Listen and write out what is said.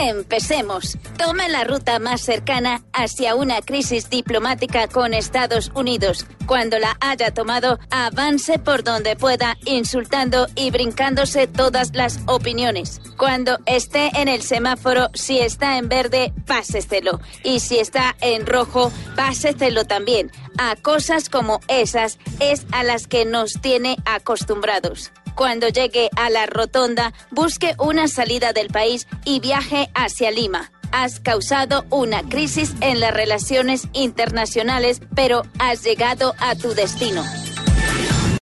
Empecemos. Toma la ruta más cercana hacia una crisis diplomática con Estados Unidos. Cuando la haya tomado, avance por donde pueda, insultando y brincándose todas las opiniones. Cuando esté en el semáforo, si está en verde, páseselo. Y si está en rojo, páseselo también. A cosas como esas es a las que nos tiene acostumbrados. Cuando llegue a la rotonda, busque una salida del país y viaje hacia Lima. Has causado una crisis en las relaciones internacionales, pero has llegado a tu destino.